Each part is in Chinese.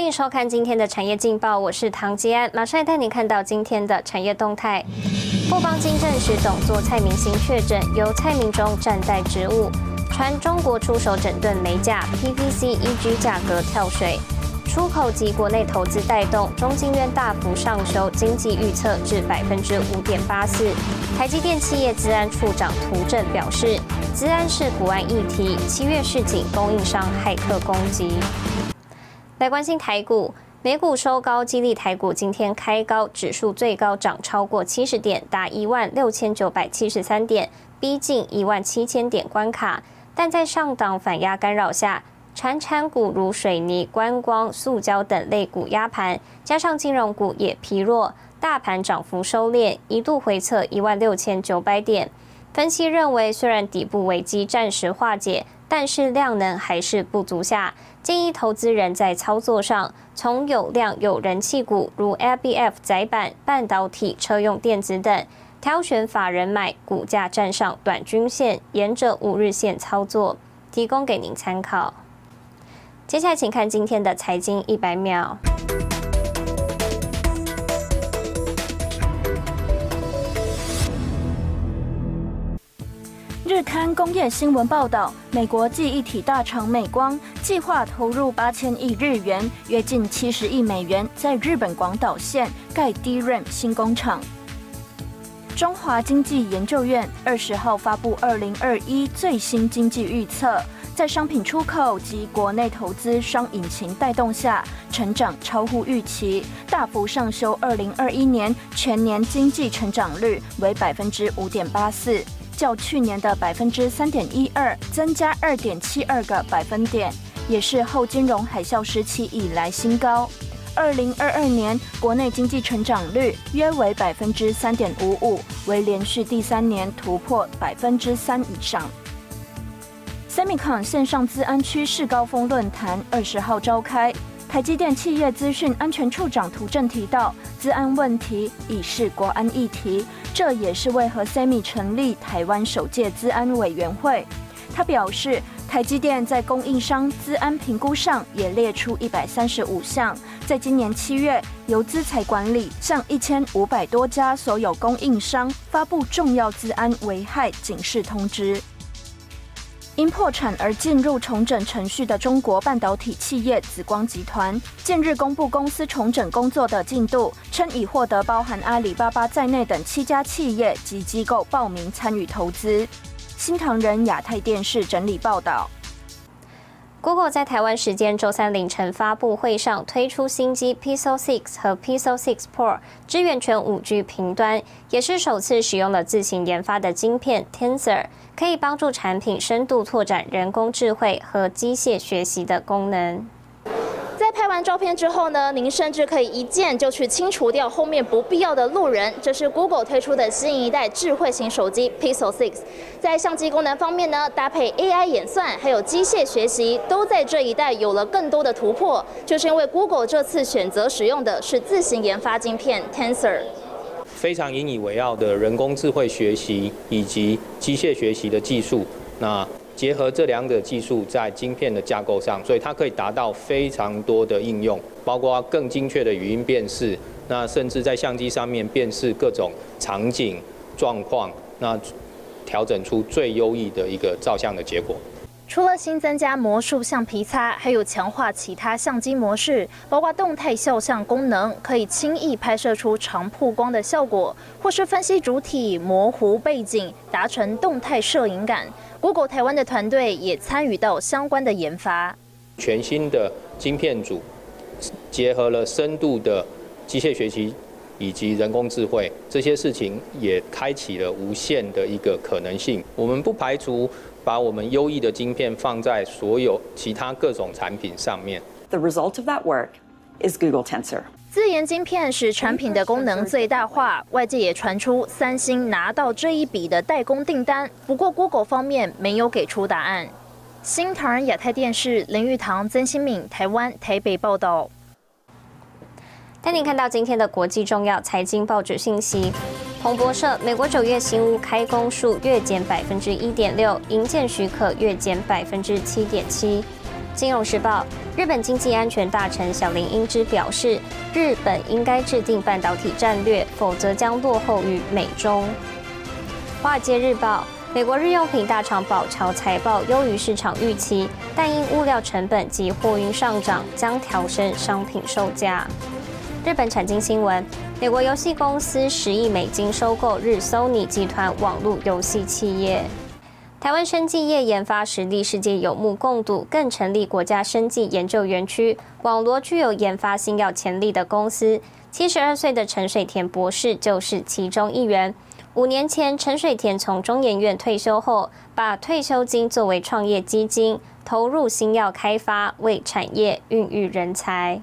欢迎收看今天的产业劲报，我是唐吉安，马上带您看到今天的产业动态。富邦金证实董座蔡明星确诊，由蔡明忠暂代职务。传中国出手整顿煤价，PVC、EG 价格跳水。出口及国内投资带动，中金院大幅上修经济预测至百分之五点八四。台积电企业资安处长涂正表示，资安是国安议题，七月市井供应商骇客攻击。来关心台股，美股收高，激励台股今天开高，指数最高涨超过七十点，达一万六千九百七十三点，逼近一万七千点关卡。但在上档反压干扰下，产产股如水泥、观光、塑胶等类股压盘，加上金融股也疲弱，大盘涨幅收敛，一度回测一万六千九百点。分析认为，虽然底部危机暂时化解，但是量能还是不足下，建议投资人在操作上，从有量有人气股如 LBF 载板、半导体、车用电子等，挑选法人买，股价站上短均线，沿着五日线操作，提供给您参考。接下来，请看今天的财经一百秒。日刊工业新闻报道，美国记忆体大厂美光计划投入八千亿日元，约近七十亿美元，在日本广岛县盖 DRAM 新工厂。中华经济研究院二十号发布二零二一最新经济预测。在商品出口及国内投资双引擎带动下，成长超乎预期，大幅上修。二零二一年全年经济成长率为百分之五点八四，较去年的百分之三点一二增加二点七二个百分点，也是后金融海啸时期以来新高。二零二二年国内经济成长率约为百分之三点五五，为连续第三年突破百分之三以上。Semicon 线上资安趋势高峰论坛二十号召开，台积电企业资讯安全处长涂正提到，资安问题已是国安议题，这也是为何 Semi 成立台湾首届资安委员会。他表示，台积电在供应商资安评估上也列出一百三十五项，在今年七月由资财管理向一千五百多家所有供应商发布重要资安危害警示通知。因破产而进入重整程序的中国半导体企业紫光集团，近日公布公司重整工作的进度，称已获得包含阿里巴巴在内等七家企业及机构报名参与投资。新唐人亚太电视整理报道。Google 在台湾时间周三凌晨发布会上推出新机 Pixel 6和 Pixel 6 Pro，支援全 5G 频端，也是首次使用了自行研发的晶片 Tensor，可以帮助产品深度拓展人工智慧和机械学习的功能。在拍完照片之后呢，您甚至可以一键就去清除掉后面不必要的路人。这是 Google 推出的新一代智慧型手机 Pixel 6，在相机功能方面呢，搭配 AI 演算还有机械学习，都在这一代有了更多的突破。就是因为 Google 这次选择使用的是自行研发晶片 Tensor，非常引以为傲的人工智慧学习以及机械学习的技术。那结合这两者技术在晶片的架构上，所以它可以达到非常多的应用，包括更精确的语音辨识，那甚至在相机上面辨识各种场景状况，那调整出最优异的一个照相的结果。除了新增加魔术橡皮擦，还有强化其他相机模式，包括动态肖像功能，可以轻易拍摄出长曝光的效果，或是分析主体模糊背景，达成动态摄影感。Google 台湾的团队也参与到相关的研发。全新的晶片组结合了深度的机械学习以及人工智慧，这些事情也开启了无限的一个可能性。我们不排除。把我们优异的晶片放在所有其他各种产品上面。The result of that work is Google Tensor。自研晶片使产品的功能最大化，外界也传出三星拿到这一笔的代工订单。不过 Google 方面没有给出答案。新唐人亚太电视林玉堂、曾新敏，台湾台北报道。带您看到今天的国际重要财经报纸信息。彭博社：美国九月新屋开工数月减百分之一点六，营建许可月减百分之七点七。金融时报：日本经济安全大臣小林英之表示，日本应该制定半导体战略，否则将落后于美中。华尔街日报：美国日用品大厂宝桥财报优于市场预期，但因物料成本及货运上涨，将调升商品售价。日本产经新闻：美国游戏公司十亿美金收购日 Sony 集团网络游戏企业。台湾生技业研发实力世界有目共睹，更成立国家生技研究园区，网罗具有研发新药潜力的公司。七十二岁的陈水田博士就是其中一员。五年前，陈水田从中研院退休后，把退休金作为创业基金，投入新药开发，为产业孕育人才。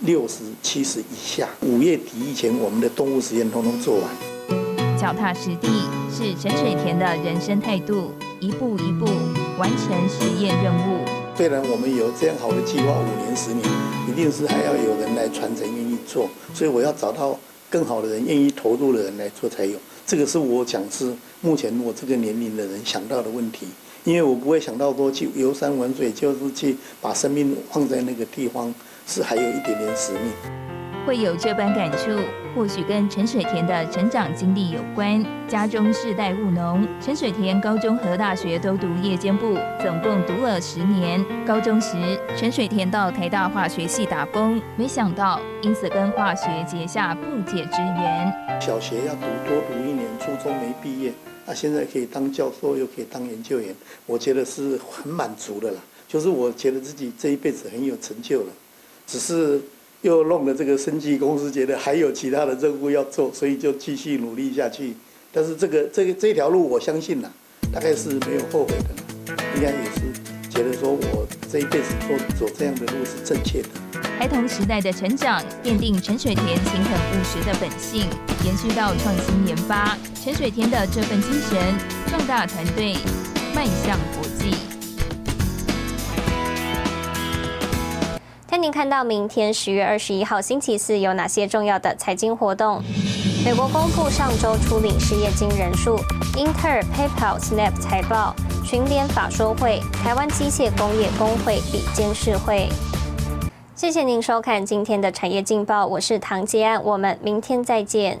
六十七十以下，五月底以前，我们的动物实验通通做完。脚踏实地是陈水田的人生态度，一步一步完成实验任务。虽然我们有这样好的计划，五年、十年，一定是还要有人来传承、愿意做。所以我要找到更好的人、愿意投入的人来做才有。这个是我讲是目前我这个年龄的人想到的问题，因为我不会想到说去游山玩水，就是去把生命放在那个地方。是还有一点点使命，会有这般感触，或许跟陈水田的成长经历有关。家中世代务农，陈水田高中和大学都读夜间部，总共读了十年。高中时，陈水田到台大化学系打工，没想到因此跟化学结下不解之缘。小学要读多读一年，初中没毕业，啊现在可以当教授，又可以当研究员，我觉得是很满足的啦。就是我觉得自己这一辈子很有成就了。只是又弄了这个生计公司，觉得还有其他的任务要做，所以就继续努力下去。但是这个这个这条路，我相信啦，大概是没有后悔的，应该也是觉得说我这一辈子做走这样的路是正确的。孩童时代的成长，奠定陈水田勤恳务实的本性，延续到创新研发。陈水田的这份精神，壮大团队，迈向国际。带您看到明天十月二十一号星期四有哪些重要的财经活动。美国公布上周初领失业金人数，英特尔、PayPal、Snap 财报，群联法说会，台湾机械工业工会比监事会。谢谢您收看今天的产业劲报，我是唐杰安，我们明天再见。